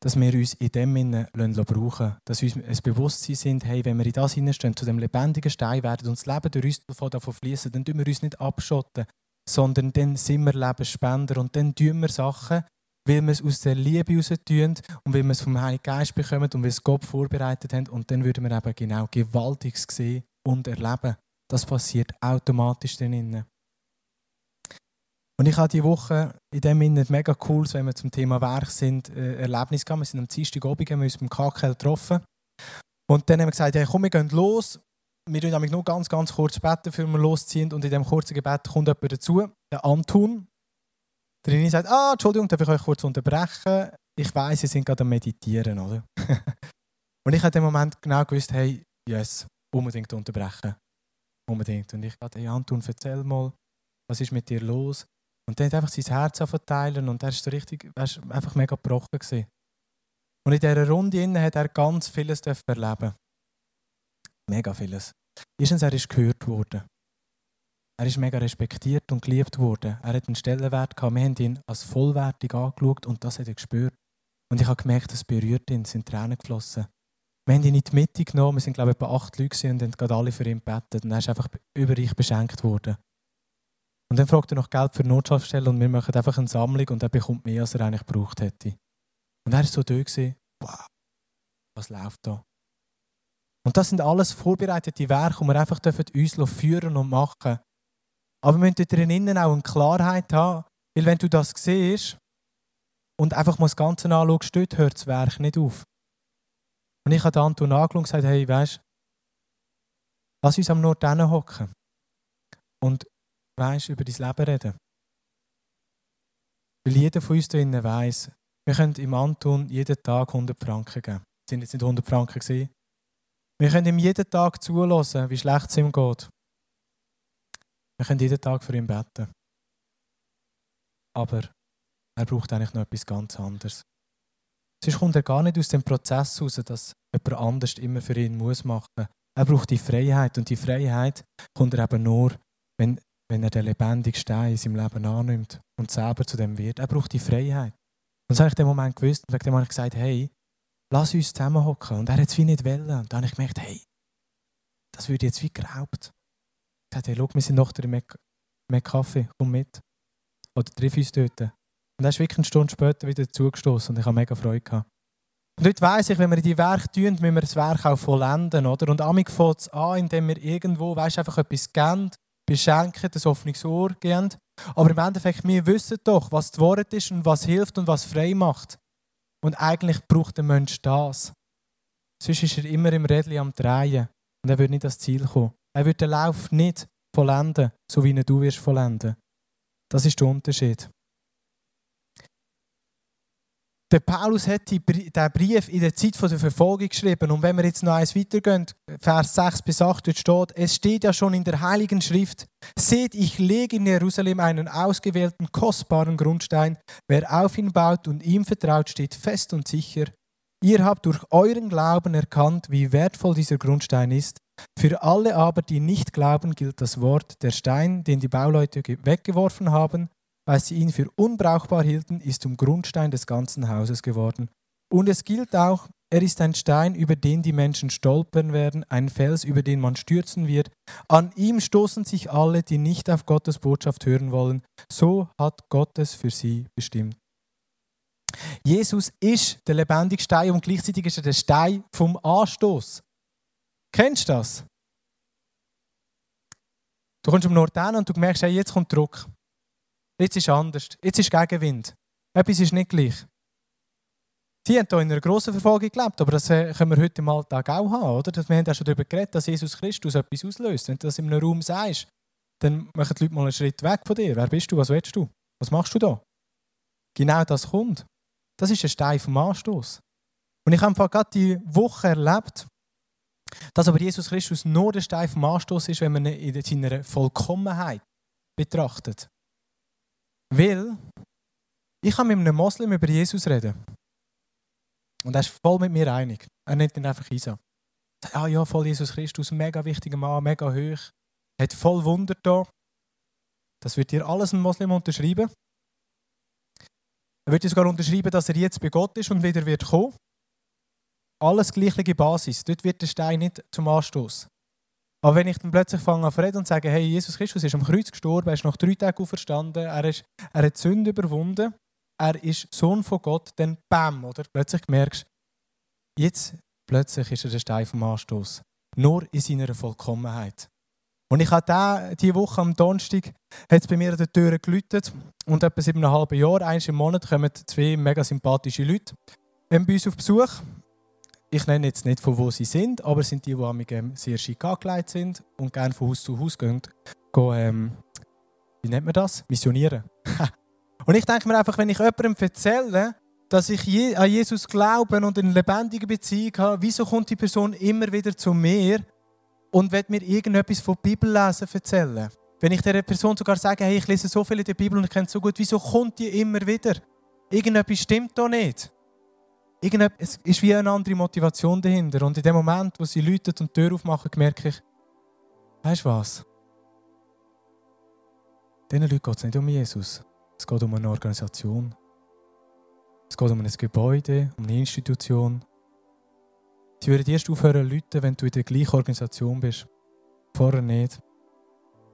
dass wir uns in dem Sinne brauchen lassen. Dass wir uns ein Bewusstsein sind, hey, wenn wir in das hineinstehen, zu dem lebendigen Stein werden und das Leben durch uns davon fließen, dann tun wir uns nicht abschotten, sondern dann sind wir Lebensspender und dann tun wir Sachen, weil wir es aus der Liebe heraus tun und weil wir es vom Heiligen Geist bekommen und weil es Gott vorbereitet haben und dann würden wir eben genau Gewaltiges sehen und erleben. Das passiert automatisch drinnen. Und ich habe diese Woche in dem Sinne mega cool, wenn wir zum Thema Werk sind, äh, Erlebnis gehabt. Wir sind am Dienstag oben, haben wir uns beim KKL getroffen. Und dann haben wir gesagt, hey, komm, wir gehen los. Wir tun nämlich nur ganz, ganz kurz beten, bevor wir losziehen. Und in diesem kurzen Gebet kommt jemand dazu, der Anton. Der Rini sagt, ah, Entschuldigung, darf ich euch kurz unterbrechen? Ich weiß, Sie sind gerade am Meditieren, oder? und ich habe in dem Moment genau gewusst, hey, yes, unbedingt unterbrechen. Unbedingt. Und ich dachte, hey, Anton, erzähl mal, was ist mit dir los? Und dann hat einfach sein Herz verteilen und er ist so richtig, er ist einfach mega gebrochen gewesen. Und in dieser Runde hat er ganz vieles erleben. Mega vieles. Erstens, er ist gehört worden. Er ist mega respektiert und geliebt worden. Er hat einen Stellenwert gehabt. Wir haben ihn als vollwertig angeschaut und das hat er gespürt. Und ich habe gemerkt, es berührt ihn, es sind Tränen geflossen. Wir haben ihn in die Mitte genommen, wir sind glaube ich etwa acht Leute und haben gerade alle für ihn gebetet. Und er ist einfach überreich beschenkt worden. Und dann fragt er noch Geld für Notschaftsstelle und wir machen einfach eine Sammlung und er bekommt mehr, als er eigentlich gebraucht hätte. Und er war so da, wow, was läuft da? Und das sind alles vorbereitete Werke, die wir einfach uns führen und machen. Aber wir müssen drinnen auch eine Klarheit haben, weil wenn du das siehst und einfach mal das Ganze anschaust, dort hört das Werk nicht auf. Und ich habe Anton angeschaut und gesagt, hey, weißt du, lass uns am Nord hocken. Und weißt, über dein Leben reden. Weil jeder von uns drinnen weiss, wir können im Anton jeden Tag 100 Franken geben. Das sind jetzt nicht 100 Franken gewesen. Wir können ihm jeden Tag zulassen, wie schlecht es ihm geht. Wir können jeden Tag für ihn beten. Aber er braucht eigentlich noch etwas ganz anderes. Sonst kommt er gar nicht aus dem Prozess heraus, dass jemand anders immer für ihn muss machen. Er braucht die Freiheit und die Freiheit kommt er eben nur, wenn wenn er den lebendigen Stein in seinem Leben annimmt und selber zu dem wird. Er braucht die Freiheit. Und das habe ich in dem Moment gewusst und dann habe ich gesagt, hey, lass uns zusammenhocken. Und er hat es wie nicht wollen. Und dann habe ich gemerkt, hey, das würde jetzt wie geraubt. Ich sagte, hey, schau, wir sind noch im Kaffee, komm mit. Oder triff uns dort. Und er ist wirklich eine Stunde später wieder zugestoßen und ich habe mega Freude gehabt. Und heute weiss ich, wenn wir in die Werke tun, müssen wir das Werk auch vollenden. Oder? Und amig fängt es an, indem wir irgendwo weißt, einfach etwas geben beschenken, das offenes Ohr geben. Aber im Endeffekt, wir wissen doch, was das Wort ist und was hilft und was frei macht. Und eigentlich braucht der Mensch das. Sonst ist er immer im Rädchen am Drehen und er wird nicht ans Ziel kommen. Er wird den Lauf nicht vollenden, so wie du wirst vollenden. Das ist der Unterschied. Der Paulus hat diesen Brief in der Zeit der Verfolgung geschrieben. Und wenn wir jetzt noch eins weitergehen, Vers 6 bis 8, dort steht, es steht ja schon in der Heiligen Schrift, seht, ich lege in Jerusalem einen ausgewählten, kostbaren Grundstein. Wer auf ihn baut und ihm vertraut, steht fest und sicher. Ihr habt durch euren Glauben erkannt, wie wertvoll dieser Grundstein ist. Für alle aber, die nicht glauben, gilt das Wort, der Stein, den die Bauleute weggeworfen haben, weil sie ihn für unbrauchbar hielten, ist zum Grundstein des ganzen Hauses geworden. Und es gilt auch, er ist ein Stein, über den die Menschen stolpern werden, ein Fels, über den man stürzen wird. An ihm stoßen sich alle, die nicht auf Gottes Botschaft hören wollen. So hat Gott es für sie bestimmt. Jesus ist der lebendige Stein und gleichzeitig ist er der Stein vom Anstoß. Kennst du das? Du kommst am Nord hin und du merkst, hey, jetzt kommt Druck. Jetzt ist anders. Jetzt ist Gegenwind. Etwas ist nicht gleich. Sie haben hier in einer grossen Verfolgung gelebt, aber das äh, können wir heute im Alltag auch haben. Oder? Wir haben ja schon darüber geredet, dass Jesus Christus etwas auslöst. Wenn du das in einem Raum sagst, dann machen die Leute mal einen Schritt weg von dir. Wer bist du? Was willst du? Was machst du da? Genau das kommt. Das ist ein Stein vom Anstoß. Und ich habe gerade die Woche erlebt, dass aber Jesus Christus nur der Stein vom Anstoß ist, wenn man ihn in seiner Vollkommenheit betrachtet. Weil ich kann mit einem Moslem über Jesus reden. Und er ist voll mit mir einig. Er nennt ihn einfach Isa. Sagt, ah ja, voll Jesus Christus, mega wichtiger Mann, mega hoch. Hat voll Wunder da. Das wird dir alles ein Moslem unterschreiben. Er wird sogar unterschreiben, dass er jetzt bei Gott ist und wieder wird kommen. Alles gleiche Basis. Dort wird der Stein nicht zum Anstoß. Aber wenn ich dann plötzlich fange an zu reden und sage, hey, Jesus Christus ist am Kreuz gestorben, er ist nach drei Tagen auferstanden, er, ist, er hat Sünde überwunden, er ist Sohn von Gott, dann bam, oder? Plötzlich merkst du, jetzt plötzlich ist er der Stein vom Anstoß. Nur in seiner Vollkommenheit. Und ich hatte diese Woche am Donnerstag hat es bei mir an der Tür geläutet und etwa siebeneinhalb Jahre, eins im Monat, kommen zwei mega sympathische Leute bei uns auf Besuch. Ich nenne jetzt nicht, von wo sie sind, aber sind die, die am sehr schick angelegt sind und gerne von Haus zu Haus gehen, gehen ähm, wie nennt man das? Missionieren. und ich denke mir einfach, wenn ich jemandem erzähle, dass ich an Jesus glaube und eine lebendige Beziehung habe, wieso kommt die Person immer wieder zu mir und will mir irgendetwas von Bibellesen erzählen. Wenn ich der Person sogar sage, hey, ich lese so viel in der Bibel und ich kenne es so gut, wieso kommt die immer wieder? Irgendetwas stimmt doch nicht. Es ist wie eine andere Motivation dahinter. Und in dem Moment, wo sie läutet und die Tür aufmachen, merke ich, weißt du was? Diesen Leuten geht es nicht um Jesus. Es geht um eine Organisation. Es geht um ein Gebäude, um eine Institution. Sie würden erst aufhören zu wenn du in der gleichen Organisation bist. Vorher nicht.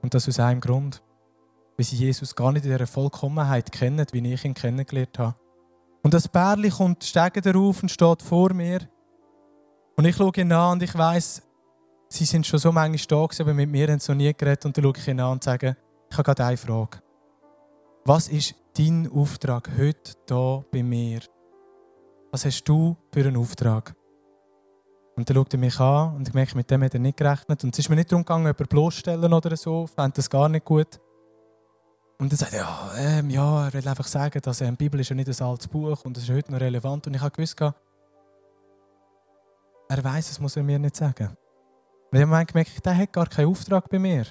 Und das aus einem Grund. Weil sie Jesus gar nicht in dieser Vollkommenheit kennen, wie ich ihn kennengelernt habe. Und das Bärli kommt steigen darauf und steht vor mir. Und ich schaue ihn an und ich weiß, sie sind schon so manchmal da aber mit mir haben sie noch nie geredet. Und dann schaue ich ihn an und sage, ich habe gerade eine Frage. Was ist dein Auftrag heute hier bei mir? Was hast du für einen Auftrag? Und dann schaut er mich an und ich merke, mit dem hat er nicht gerechnet. Und es ist mir nicht darum gegangen, jemanden bloßstellen oder so, ich fand das gar nicht gut. Und dann sagt er, ja, ähm, ja, er will einfach sagen, dass ähm, die Bibel ist ja nicht ein altes Buch und es ist heute noch relevant. Und ich habe gewusst, er weiß, das muss er mir nicht sagen. Und ich habe gemerkt, der hat gar keinen Auftrag bei mir.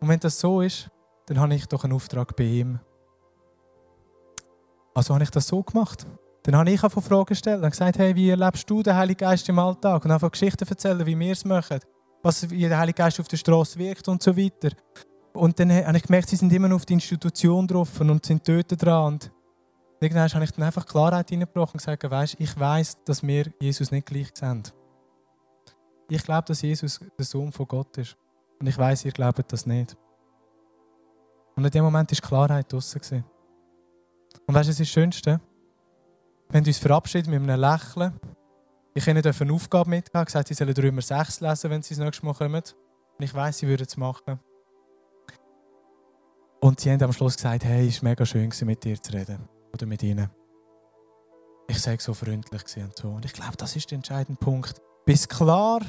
Und wenn das so ist, dann habe ich doch einen Auftrag bei ihm. Also habe ich das so gemacht. Dann habe ich von Fragen gestellt und gesagt, hey, wie erlebst du den Heiligen Geist im Alltag? Und einfach Geschichten erzählen, wie wir es machen, was, wie der Heilige Geist auf der Straße wirkt und so weiter. Und dann habe ich gemerkt, sie sind immer noch auf die Institution drauf und sind dort dran. Und irgendwann habe ich dann einfach Klarheit reingebracht und gesagt, weißt, ich weiß, dass wir Jesus nicht gleich sehen. Ich glaube, dass Jesus der Sohn von Gott ist. Und ich weiß, ihr glaubt das nicht. Und in dem Moment war Klarheit draussen. Und weißt du, das ist das Schönste? Wir haben uns verabschiedet mit einem Lächeln. Ich ihnen eine Aufgabe mitgeben, gesagt, sie sollen Römer 6 lesen, wenn sie das nächste Mal kommen. Und ich weiß, sie würden es machen. Und sie haben am Schluss gesagt, hey, es war mega schön, mit dir zu reden. Oder mit ihnen. Ich sage so freundlich und so. Und ich glaube, das ist der entscheidende Punkt. Bist klar,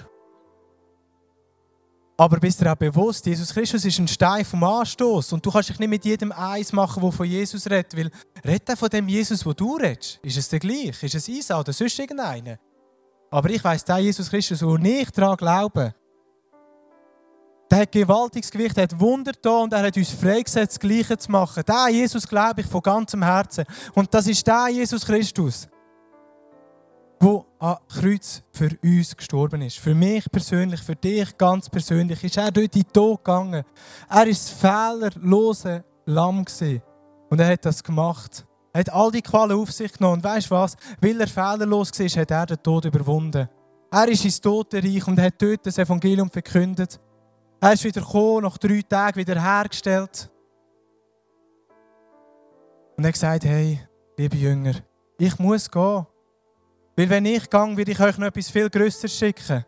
aber bist dir auch bewusst, Jesus Christus ist ein Stein vom Anstoß und du kannst dich nicht mit jedem eins machen, der von Jesus redet, weil redet von dem Jesus, wo du redest. Ist es der gleich? Ist es Isa oder sonst irgendeiner? Aber ich weiss, der Jesus Christus, wo ich daran glaube, der hat gewaltiges Gewicht, hat Wunder da und er hat uns freigesetzt, das Gleiche zu machen. Der Jesus glaube ich von ganzem Herzen. Und das ist der Jesus Christus der am Kreuz für uns gestorben ist. Für mich persönlich, für dich ganz persönlich, ist er dort in den Tod gegangen. Er das fehlerlose Lamm. Und er hat das gemacht, Er hat all die Qualen auf sich genommen. Und weißt du was? Weil er fehlerlos war, hat er den Tod überwunden. Er ist ins Totenreich und hat dort das Evangelium verkündet. Er ist wieder gekommen, nach drei Tagen wieder hergestellt. Und er hat gesagt, hey, liebe Jünger, ich muss gehen. Weil wenn ich gehe, will ich euch noch etwas viel Größeres schicken.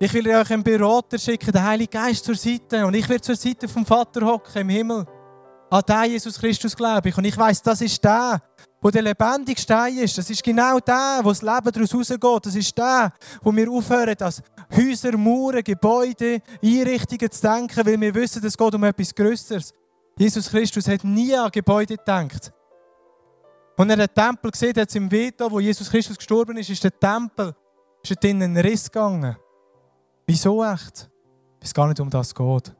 Ich will euch einen Berater schicken, den Heiligen Geist zur Seite. Und ich werde zur Seite vom Vater hocken im Himmel. An den Jesus Christus glaube ich. Und ich weiß, das ist der, wo der lebendige Stein ist. Das ist genau der, wo das Leben daraus rausgeht. Das ist der, wo wir aufhören, dass Häuser, Mauern, Gebäude, Einrichtungen zu denken, weil wir wissen, es geht um etwas Größeres. Jesus Christus hat nie an Gebäude gedacht. Als er den Tempel gesehen hat, im Veto, wo Jesus Christus gestorben ist, ist der Tempel ist in einen Riss gegangen. Wieso echt? Weil es gar nicht um das geht.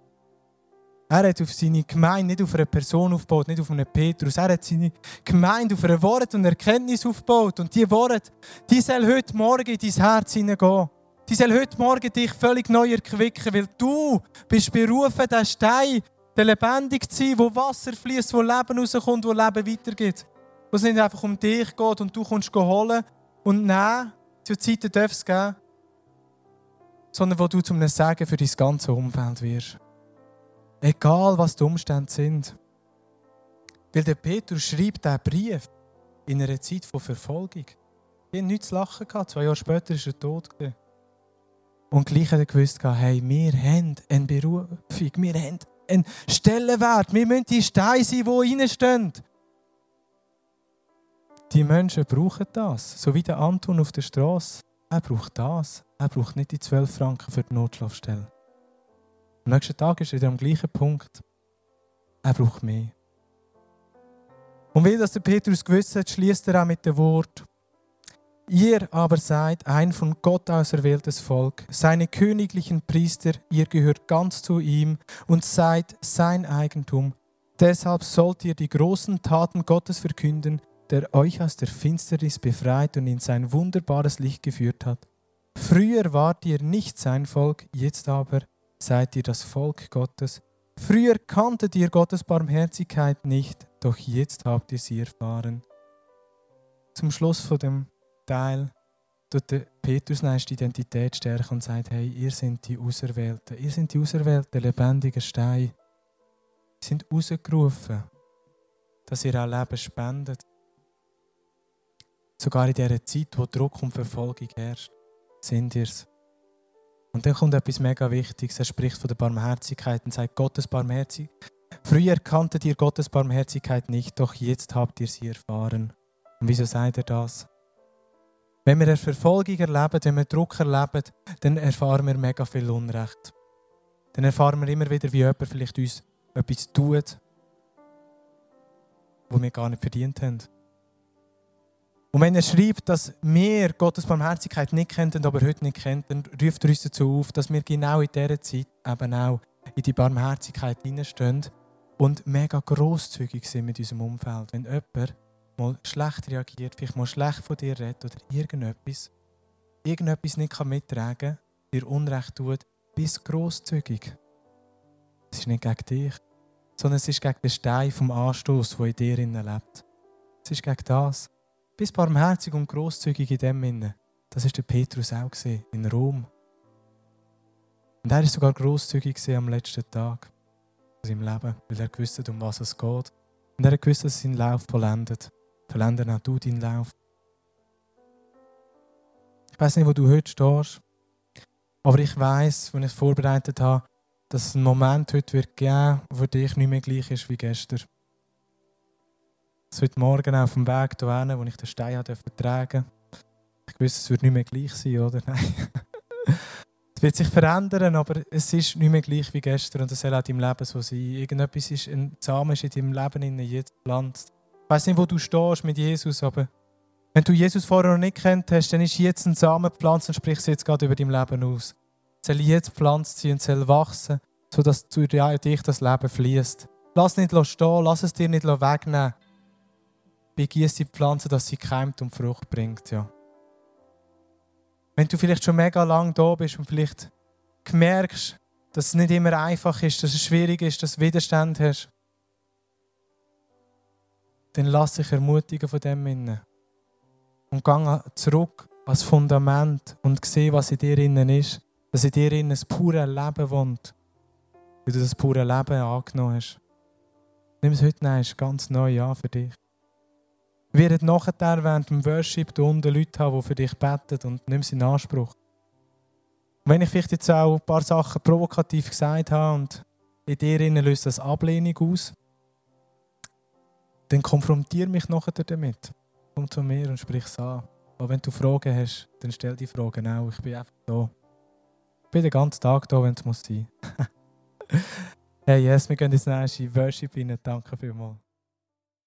Er hat auf seine Gemeinde nicht auf eine Person aufgebaut, nicht auf einen Petrus. Er hat seine Gemeinde auf ein Wort und Erkenntnis aufgebaut. Und diese Worte, die soll heute Morgen in dein Herz hineingehen. Die soll heute Morgen dich völlig neu erquicken, weil du bist berufen, der Stein, der lebendig zu sein, wo Wasser fließt, wo Leben rauskommt, wo Leben weitergeht. Wo es nicht einfach um dich geht und du kommst holen und nehmen. Zur Zeit darf es geben. Sondern wo du zum Segen für dein ganze Umfeld wirst. Egal, was die Umstände sind. Weil der Petrus schreibt diesen Brief in einer Zeit von Verfolgung. Er hat nichts zu lachen gehabt. Zwei Jahre später ist er tot. Und gleich hat er gewusst, hey, wir haben eine Berufung, wir haben einen Stellenwert. Wir müssen die Steine sein, die reinstehen. Die Menschen brauchen das. So wie der Anton auf der Straße. Er braucht das. Er braucht nicht die 12 Franken für die Notschlafstelle. Am nächsten Tag ist er wieder am gleichen Punkt. Er braucht mehr. Und weil das der Petrus gewusst hat, schließt er auch mit dem Wort: Ihr aber seid ein von Gott auserwähltes Volk, seine königlichen Priester, ihr gehört ganz zu ihm und seid sein Eigentum. Deshalb sollt ihr die großen Taten Gottes verkünden, der euch aus der Finsternis befreit und in sein wunderbares Licht geführt hat. Früher wart ihr nicht sein Volk, jetzt aber seid ihr das Volk Gottes. Früher kanntet ihr Gottes Barmherzigkeit nicht, doch jetzt habt ihr sie erfahren. Zum Schluss von dem Teil tut der Petrus die Identität stärken und sagt, hey, ihr seid die Auserwählten, ihr seid die Auserwählten, lebendigen Steine. Ihr sind rausgerufen, dass ihr auch Leben spendet. Sogar in dieser Zeit, wo Druck und Verfolgung herrscht, sind ihr es. Und dann kommt etwas mega Wichtiges. Er spricht von der Barmherzigkeit und sagt, Gottes Barmherzigkeit. Früher kanntet ihr Gottes Barmherzigkeit nicht, doch jetzt habt ihr sie erfahren. Und wieso sagt er das? Wenn wir eine Verfolgung erleben, wenn wir Druck erleben, dann erfahren wir mega viel Unrecht. Dann erfahren wir immer wieder, wie jemand vielleicht uns etwas tut, wo wir gar nicht verdient haben. Und wenn er schreibt, dass wir Gottes Barmherzigkeit nicht kennen, aber heute nicht kennen, dann ruft er uns dazu auf, dass wir genau in dieser Zeit eben auch in die Barmherzigkeit hineinstehen und mega grosszügig sind mit unserem Umfeld. Wenn jemand mal schlecht reagiert, vielleicht mal schlecht von dir redet oder irgendetwas, irgendetwas nicht kann mittragen kann, dir Unrecht tut, bist grosszügig. Es ist nicht gegen dich, sondern es ist gegen den Stein vom Anstoß, der in dir lebt. Es ist gegen das. Bist barmherzig und großzügig in dem Sinne. Das ist der Petrus auch gesehen in Rom. Und er ist sogar großzügig am letzten Tag in seinem Leben, weil er gewusst um was es geht. Und er gewusst, dass sein Lauf vollendet. Vollenden auch du deinen Lauf. Ich weiß nicht, wo du heute stehst, aber ich weiß, wenn ich es vorbereitet habe, dass es einen Moment heute wird geben, der für dich nicht mehr gleich ist wie gestern heute Morgen auf dem Weg hierhin, wo ich den Stein tragen durfte. Ich wusste, es wird nicht mehr gleich sein, oder? Nein. es wird sich verändern, aber es ist nicht mehr gleich wie gestern und es soll auch in Leben so sein. Irgendetwas ist, ein Samen ist in deinem Leben jetzt gepflanzt. Weiß nicht, wo du stehst mit Jesus, aber wenn du Jesus vorher noch nicht kennt hast, dann ist jetzt ein Samen gepflanzt und sprichst jetzt gerade über dein Leben aus. Es soll jetzt gepflanzt sein und soll wachsen, sodass durch dich das Leben fließt. Lass nicht stehen, lass es dir nicht wegnehmen begießt die Pflanze, dass sie keimt und Frucht bringt. Ja. Wenn du vielleicht schon mega lang da bist und vielleicht merkst, dass es nicht immer einfach ist, dass es schwierig ist, dass du Widerstand hast, dann lass dich ermutigen von dem innen. Und geh zurück als Fundament und sehe, was in dir innen ist. Dass in dir innen ein pure Leben wohnt. Wie du das pure Leben angenommen hast. Nimm es heute nein, ganz neu an für dich. Wir werden nachher während dem Worship da unten Leute haben, die für dich beten und nimm sie in Anspruch. Und wenn ich vielleicht jetzt auch ein paar Sachen provokativ gesagt habe und in dir innen löst das Ablehnung aus, dann konfrontiere mich nachher damit. Komm zu mir und sprich es an. Aber wenn du Fragen hast, dann stell die Fragen auch. Ich bin einfach da. Ich bin den ganzen Tag da, wenn es muss sein. hey, yes, wir gehen ins nächste Worship rein. Danke vielmals.